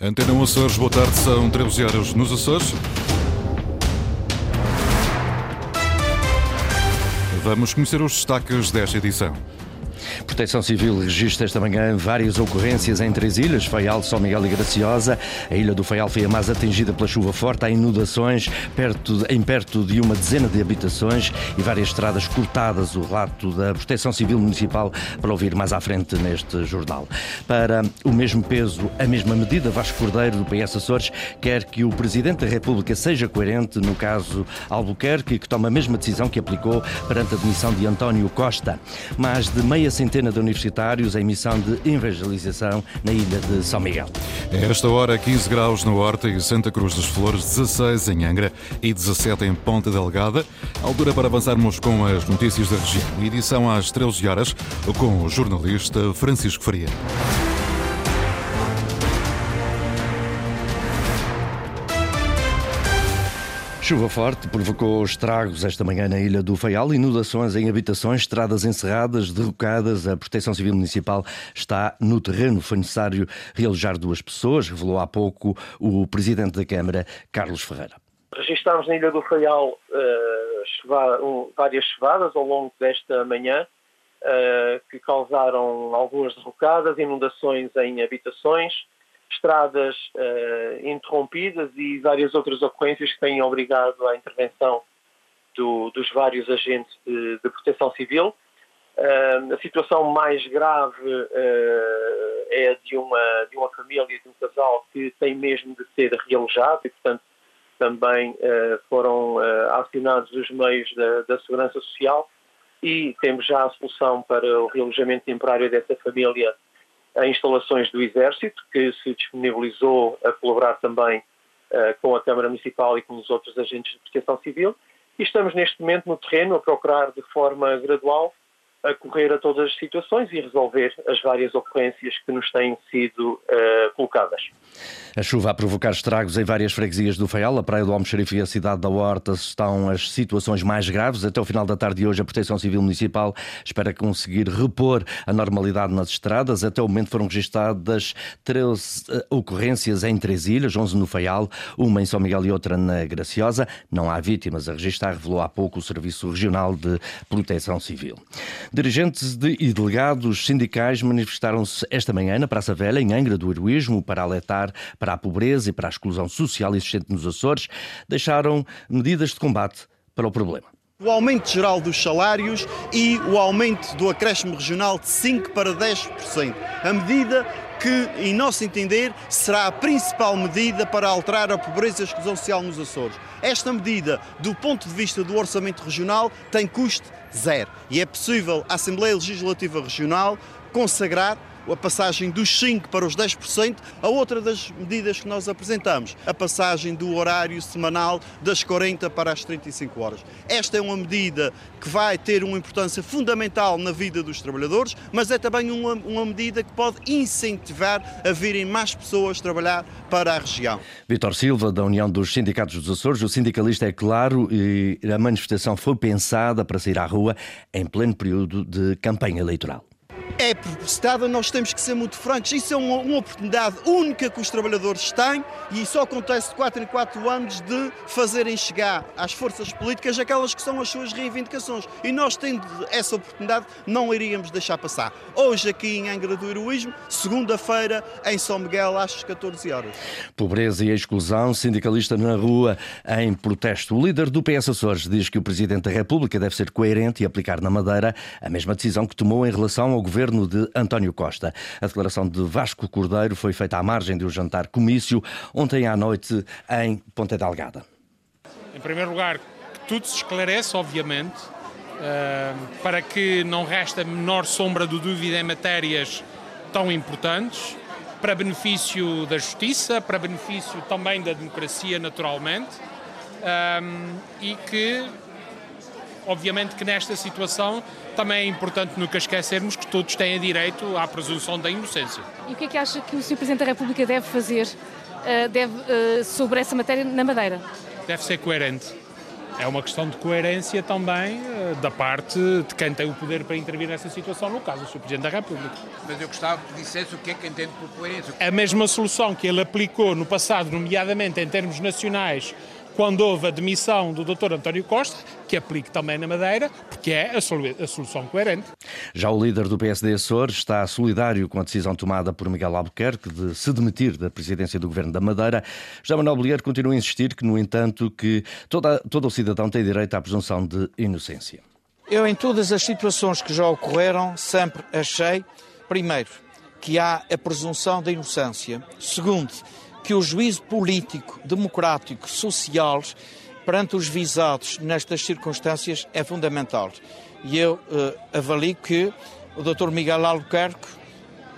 Antena Açores, boa tarde, são 13 horas nos Açores. Vamos conhecer os destaques desta edição. Proteção Civil registra esta manhã várias ocorrências em três ilhas, Faial, São Miguel e Graciosa. A ilha do Faial foi a mais atingida pela chuva forte. Há inundações perto, em perto de uma dezena de habitações e várias estradas cortadas. O relato da Proteção Civil Municipal para ouvir mais à frente neste jornal. Para o mesmo peso, a mesma medida, Vasco Cordeiro, do PS Açores, quer que o Presidente da República seja coerente no caso Albuquerque, que toma a mesma decisão que aplicou perante a demissão de António Costa. Mais de meia centena de universitários em missão de evangelização na ilha de São Miguel. A esta hora, 15 graus no Horta e Santa Cruz das Flores, 16 em Angra e 17 em Ponta Delgada. Altura para avançarmos com as notícias da região. Edição às 13 horas com o jornalista Francisco Faria. Chuva forte provocou estragos esta manhã na Ilha do Faial, inundações em habitações, estradas encerradas, derrocadas. A Proteção Civil Municipal está no terreno. Foi necessário realojar duas pessoas, revelou há pouco o Presidente da Câmara, Carlos Ferreira. Registámos na Ilha do Faial uh, um, várias chuvadas ao longo desta manhã uh, que causaram algumas derrocadas, inundações em habitações, estradas uh, interrompidas e várias outras ocorrências que têm obrigado à intervenção do, dos vários agentes de, de proteção civil. Uh, a situação mais grave uh, é de uma, de uma família, de um casal que tem mesmo de ser realojado e, portanto, também foram acionados os meios da, da Segurança Social e temos já a solução para o realojamento temporário dessa família a instalações do Exército, que se disponibilizou a colaborar também uh, com a Câmara Municipal e com os outros agentes de proteção civil. E estamos neste momento no terreno a procurar de forma gradual a correr a todas as situações e resolver as várias ocorrências que nos têm sido uh, colocadas. A chuva a provocar estragos em várias freguesias do Faial, a Praia do Almoxarife e a cidade da Horta estão as situações mais graves. Até o final da tarde de hoje, a Proteção Civil Municipal espera conseguir repor a normalidade nas estradas. Até o momento foram registadas 13 eh, ocorrências em três ilhas, 11 no Faial, uma em São Miguel e outra na Graciosa. Não há vítimas a registrar, revelou há pouco o Serviço Regional de Proteção Civil. Dirigentes de, e delegados sindicais manifestaram-se esta manhã na Praça Velha, em Angra do Heroísmo, para alertar para a pobreza e para a exclusão social existente nos Açores, deixaram medidas de combate para o problema o aumento geral dos salários e o aumento do acréscimo regional de 5% para 10%. A medida que, em nosso entender, será a principal medida para alterar a pobreza e a exclusão social nos Açores. Esta medida, do ponto de vista do orçamento regional, tem custo zero. E é possível a Assembleia Legislativa Regional consagrar a passagem dos 5% para os 10%, a outra das medidas que nós apresentamos, a passagem do horário semanal das 40 para as 35 horas. Esta é uma medida que vai ter uma importância fundamental na vida dos trabalhadores, mas é também uma, uma medida que pode incentivar a virem mais pessoas trabalhar para a região. Vitor Silva, da União dos Sindicatos dos Açores, o sindicalista é claro e a manifestação foi pensada para sair à rua em pleno período de campanha eleitoral é propositada, nós temos que ser muito francos. Isso é uma, uma, oportunidade única que os trabalhadores têm e só acontece de 4 em 4 anos de fazerem chegar às forças políticas aquelas que são as suas reivindicações. E nós, tendo essa oportunidade, não iríamos deixar passar. Hoje, aqui em Angra do Heroísmo, segunda-feira, em São Miguel, às 14 horas. Pobreza e exclusão, sindicalista na rua em protesto. O líder do PS Açores diz que o Presidente da República deve ser coerente e aplicar na Madeira a mesma decisão que tomou em relação ao governo governo de António Costa. A declaração de Vasco Cordeiro foi feita à margem um jantar comício ontem à noite em Ponta Delgada. Em primeiro lugar, que tudo se esclarece, obviamente, eh, para que não resta a menor sombra de dúvida em matérias tão importantes, para benefício da justiça, para benefício também da democracia, naturalmente, eh, e que, obviamente, que nesta situação também é importante nunca esquecermos que todos têm direito à presunção da inocência. E o que é que acha que o Sr. Presidente da República deve fazer uh, deve, uh, sobre essa matéria na Madeira? Deve ser coerente. é uma questão de coerência também uh, da parte de quem tem o poder para intervir nessa situação, no caso, o Sr. Presidente da República. Mas eu gostava que dissesse o que é que entende por coerência. A mesma solução que ele aplicou no passado, nomeadamente em termos nacionais, quando houve a demissão do Dr. António Costa, que aplique também na Madeira, porque é a, solução coerente. Já o líder do PSD Açores está solidário com a decisão tomada por Miguel Albuquerque de se demitir da presidência do Governo da Madeira. Já Manuel Bolheiro continua a insistir que, no entanto, que toda, todo o cidadão tem direito à presunção de inocência. Eu, em todas as situações que já ocorreram, sempre achei, primeiro, que há a presunção da inocência. Segundo, que o juízo político, democrático, social, perante os visados nestas circunstâncias é fundamental. E eu uh, avalio que o Dr. Miguel Albuquerque,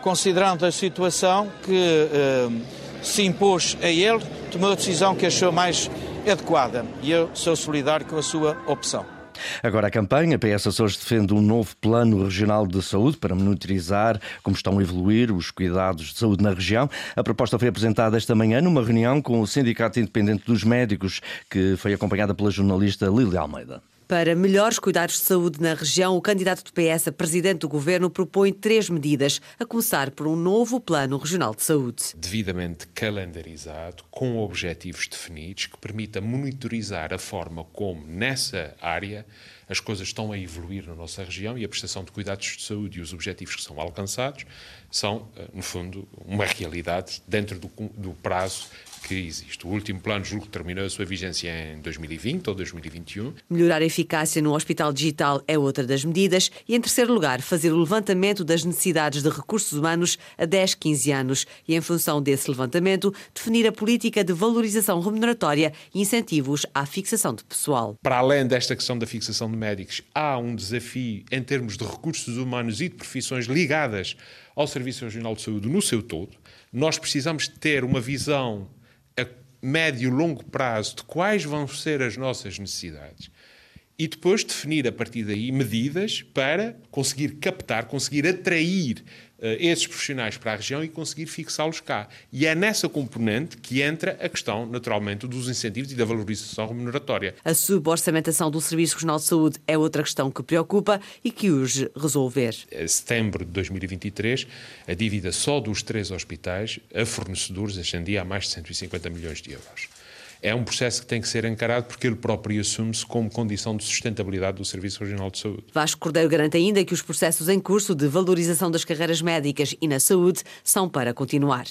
considerando a situação que uh, se impôs a ele, tomou a decisão que achou mais adequada. E eu sou solidário com a sua opção. Agora a campanha, PS Açores defende um novo plano regional de saúde para monitorizar como estão a evoluir os cuidados de saúde na região. A proposta foi apresentada esta manhã numa reunião com o Sindicato Independente dos Médicos, que foi acompanhada pela jornalista Lília Almeida. Para melhores cuidados de saúde na região, o candidato do PS a presidente do governo propõe três medidas, a começar por um novo plano regional de saúde. Devidamente calendarizado, com objetivos definidos, que permita monitorizar a forma como, nessa área, as coisas estão a evoluir na nossa região e a prestação de cuidados de saúde e os objetivos que são alcançados são, eh, no fundo, uma realidade dentro do, do prazo que existe. O último plano julgo que terminou a sua vigência em 2020 ou 2021. Melhorar a eficácia no hospital digital é outra das medidas e, em terceiro lugar, fazer o levantamento das necessidades de recursos humanos a 10, 15 anos e, em função desse levantamento, definir a política de valorização remuneratória e incentivos à fixação de pessoal. Para além desta questão da fixação de médicos, há um desafio em termos de recursos humanos e de profissões ligadas ao Serviço Regional de Saúde no seu todo. Nós precisamos ter uma visão médio e longo prazo de quais vão ser as nossas necessidades e depois definir a partir daí medidas para conseguir captar, conseguir atrair uh, esses profissionais para a região e conseguir fixá-los cá. E é nessa componente que entra a questão, naturalmente, dos incentivos e da valorização remuneratória. A suborçamentação do Serviço Regional de Saúde é outra questão que preocupa e que urge resolver. Em setembro de 2023, a dívida só dos três hospitais a fornecedores ascendia a mais de 150 milhões de euros é um processo que tem que ser encarado porque ele próprio assume-se como condição de sustentabilidade do Serviço Regional de Saúde. Vasco Cordeiro garante ainda que os processos em curso de valorização das carreiras médicas e na saúde são para continuar.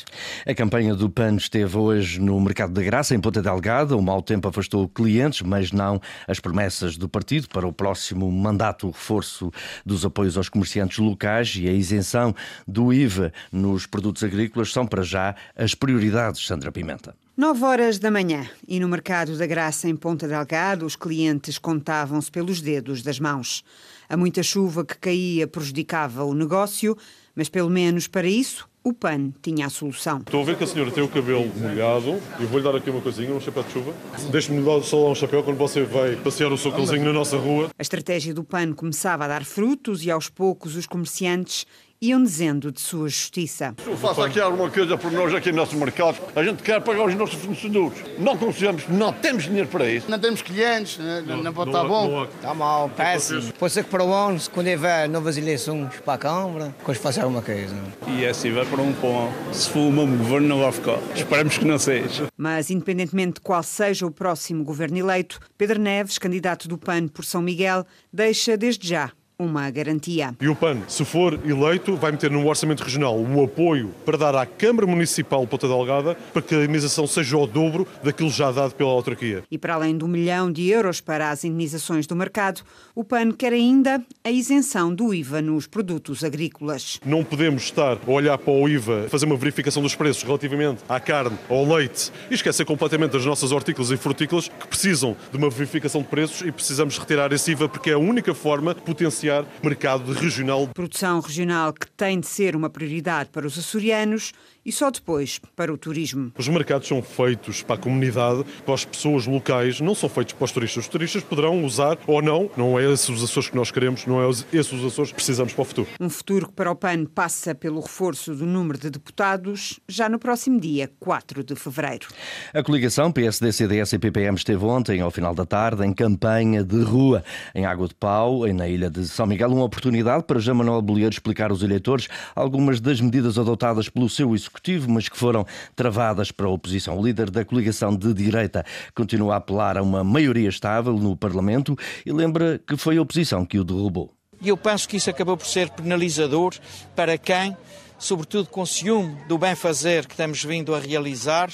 A campanha do PAN esteve hoje no Mercado da Graça, em Ponta Delgada. O mau tempo afastou clientes, mas não as promessas do partido para o próximo mandato, o reforço dos apoios aos comerciantes locais e a isenção do IVA nos produtos agrícolas são para já as prioridades, Sandra Pimenta. 9 horas da manhã e no Mercado da Graça, em Ponta Delgado, os clientes contavam-se pelos dedos das mãos. A muita chuva que caía prejudicava o negócio, mas pelo menos para isso o PAN tinha a solução. Estou a ver que a senhora tem o cabelo molhado e vou-lhe dar aqui uma coisinha, um chapéu de chuva. Deixe-me dar só um chapéu quando você vai passear o seu cãozinho na nossa rua. A estratégia do PAN começava a dar frutos e aos poucos os comerciantes iam dizendo de sua justiça. Se eu faço aqui alguma coisa por nós aqui no nosso mercado, a gente quer pagar os nossos fornecedores. Não conseguimos, não temos dinheiro para isso. Não temos clientes, né? não, não, pode estar bom. Está mal, péssimo. Pode ser que para o ano, quando houver novas eleições para a Câmara, depois faça alguma coisa. E é assim, vai para um pão. Se for o mesmo governo, não vai ficar. Esperamos que não seja. Mas, independentemente de qual seja o próximo governo eleito, Pedro Neves, candidato do PAN por São Miguel, deixa desde já uma garantia. E o PAN, se for eleito, vai meter no Orçamento Regional o apoio para dar à Câmara Municipal Ponta Delgada para que a indenização seja o dobro daquilo já dado pela autarquia. E para além do milhão de euros para as indenizações do mercado, o PAN quer ainda a isenção do IVA nos produtos agrícolas. Não podemos estar a olhar para o IVA, fazer uma verificação dos preços relativamente à carne, ao leite e esquecer completamente das nossas hortícolas e frutícolas que precisam de uma verificação de preços e precisamos retirar esse IVA porque é a única forma potencial mercado regional. Produção regional que tem de ser uma prioridade para os açorianos e só depois para o turismo. Os mercados são feitos para a comunidade, para as pessoas locais, não são feitos para os turistas. Os turistas poderão usar ou não, não é esses os Açores que nós queremos, não é esses os Açores que precisamos para o futuro. Um futuro que para o PAN passa pelo reforço do número de deputados já no próximo dia 4 de fevereiro. A coligação PSD, CDS e PPM esteve ontem, ao final da tarde, em campanha de rua em Água de Pau, na ilha de São Miguel, uma oportunidade para Jean Manuel Bolieiro explicar aos eleitores algumas das medidas adotadas pelo seu executivo, mas que foram travadas para a oposição. O líder da coligação de direita continua a apelar a uma maioria estável no Parlamento e lembra que foi a oposição que o derrubou. E eu penso que isso acabou por ser penalizador para quem, sobretudo com ciúme do bem-fazer que estamos vindo a realizar,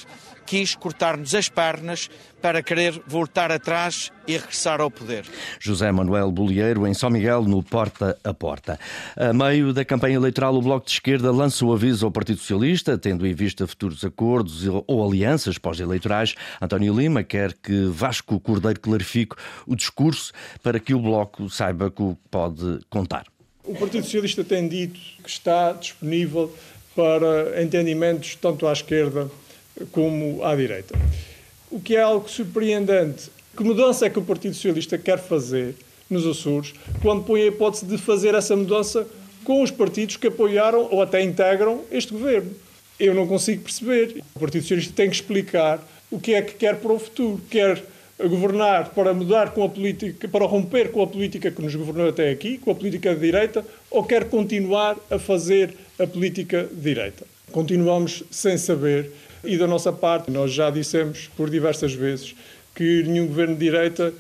quis cortar-nos as pernas para querer voltar atrás e regressar ao poder. José Manuel Bolieiro, em São Miguel, no Porta a Porta. A meio da campanha eleitoral, o Bloco de Esquerda lança o aviso ao Partido Socialista, tendo em vista futuros acordos ou alianças pós-eleitorais. António Lima quer que Vasco Cordeiro clarifique o discurso para que o Bloco saiba que o pode contar. O Partido Socialista tem dito que está disponível para entendimentos tanto à esquerda como à direita. O que é algo surpreendente. Que mudança é que o Partido Socialista quer fazer nos Açores quando põe a hipótese de fazer essa mudança com os partidos que apoiaram ou até integram este governo? Eu não consigo perceber. O Partido Socialista tem que explicar o que é que quer para o futuro. Quer governar para mudar com a política, para romper com a política que nos governou até aqui, com a política de direita, ou quer continuar a fazer a política de direita? Continuamos sem saber e da nossa parte, nós já dissemos por diversas vezes que nenhum governo de direita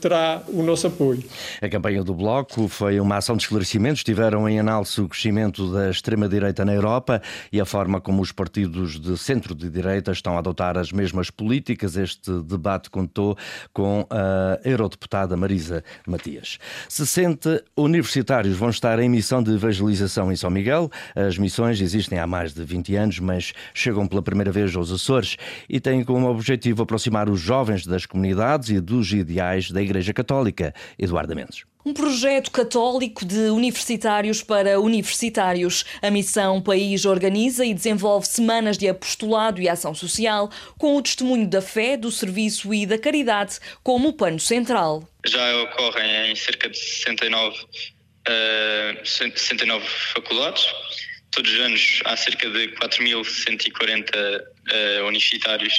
terá o nosso apoio. A campanha do Bloco foi uma ação de esclarecimento. Estiveram em análise o crescimento da extrema-direita na Europa e a forma como os partidos de centro de direita estão a adotar as mesmas políticas. Este debate contou com a eurodeputada Marisa Matias. 60 universitários vão estar em missão de evangelização em São Miguel. As missões existem há mais de 20 anos, mas chegam pela primeira vez aos Açores e têm como objetivo aproximar os jovens das comunidades e dos ideais da Igreja Católica. Eduardo Mendes. Um projeto católico de universitários para universitários. A Missão País organiza e desenvolve semanas de apostolado e ação social, com o testemunho da fé, do serviço e da caridade como pano central. Já ocorrem em cerca de 69, uh, 69 faculdades. Todos os anos há cerca de 4.140 uh, universitários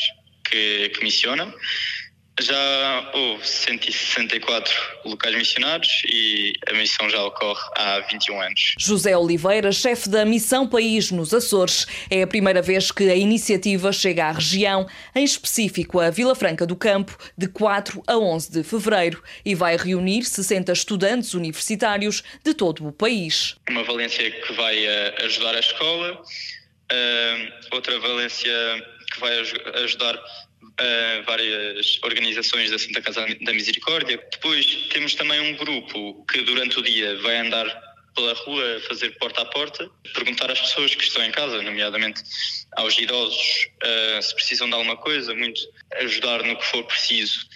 que, que missionam. Já houve 164 locais missionários e a missão já ocorre há 21 anos. José Oliveira, chefe da Missão País nos Açores, é a primeira vez que a iniciativa chega à região, em específico a Vila Franca do Campo, de 4 a 11 de fevereiro, e vai reunir 60 estudantes universitários de todo o país. Uma valência que vai eh, ajudar a escola, uh, outra valência que vai ajudar uh, várias organizações da Santa Casa da Misericórdia. Depois temos também um grupo que durante o dia vai andar pela rua, fazer porta a porta, perguntar às pessoas que estão em casa, nomeadamente aos idosos, uh, se precisam de alguma coisa, muito ajudar no que for preciso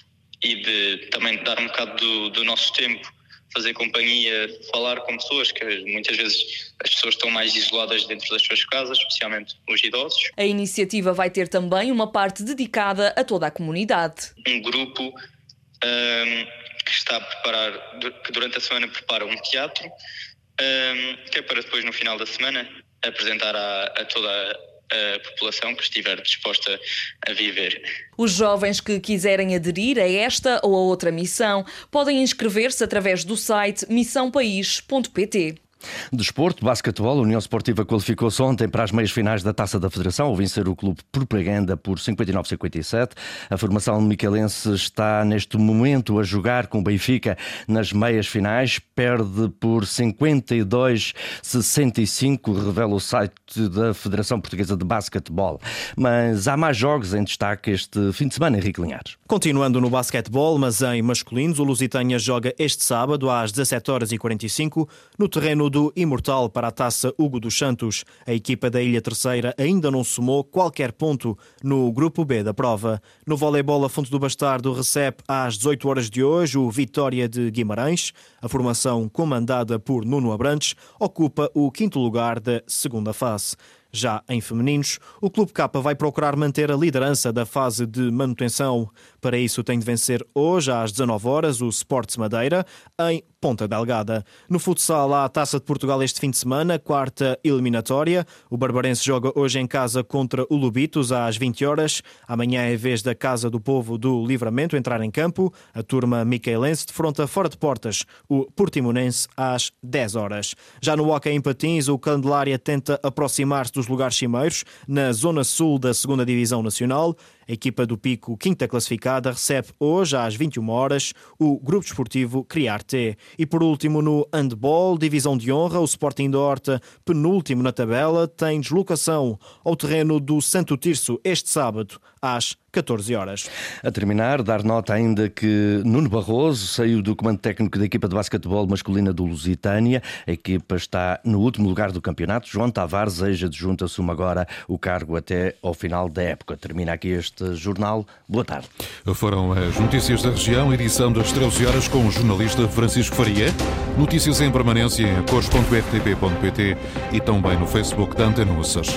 e de também dar um bocado do, do nosso tempo fazer companhia, falar com pessoas, que muitas vezes as pessoas estão mais isoladas dentro das suas casas, especialmente os idosos. A iniciativa vai ter também uma parte dedicada a toda a comunidade. Um grupo um, que está a preparar, que durante a semana prepara um teatro, um, que é para depois, no final da semana, apresentar a, a toda a a população que estiver disposta a viver. Os jovens que quiserem aderir a esta ou a outra missão podem inscrever-se através do site missãopaís.pt. Desporto, basquetebol, a União Esportiva qualificou-se ontem para as meias finais da Taça da Federação, ao vencer o Clube Propaganda por 59-57. A formação micalense está neste momento a jogar com o Benfica nas meias finais, perde por 52-65, revela o site da Federação Portuguesa de Basquetebol. Mas há mais jogos em destaque este fim de semana, Henrique Linhares. Continuando no basquetebol, mas em masculinos, o Lusitânia joga este sábado às 17 horas e 45 no terreno do imortal para a taça Hugo dos Santos. A equipa da Ilha Terceira ainda não somou qualquer ponto no grupo B da prova. No voleibol, a Fonte do Bastardo recebe às 18 horas de hoje o Vitória de Guimarães. A formação comandada por Nuno Abrantes ocupa o quinto lugar da segunda fase. Já em femininos, o Clube K vai procurar manter a liderança da fase de manutenção. Para isso, tem de vencer hoje, às 19 horas, o Sports Madeira, em Ponta Delgada. No futsal, há a Taça de Portugal este fim de semana, quarta eliminatória. O Barbarense joga hoje em casa contra o Lubitos, às 20 horas. Amanhã é vez da Casa do Povo do Livramento entrar em campo. A turma micaelense defronta fora de portas o Portimonense às 10 horas. Já no Hockey em Patins, o Candelária tenta aproximar-se dos lugares cimeiros na zona sul da 2 Divisão Nacional. A equipa do Pico, quinta classificada, recebe hoje às 21 horas o Grupo Desportivo Criarte. E por último, no handball, divisão de honra, o Sporting da Horta, penúltimo na tabela, tem deslocação ao terreno do Santo Tirso este sábado às 14 horas. A terminar, dar nota ainda que Nuno Barroso saiu do comando técnico da equipa de basquetebol masculina do Lusitânia. A equipa está no último lugar do campeonato. João Tavares, eja junto assume agora o cargo até ao final da época. Termina aqui este jornal. Boa tarde. Foram as notícias da região, edição das 13 horas com o jornalista Francisco Faria. Notícias em permanência em cores.rtp.pt e também no Facebook da Antenuças.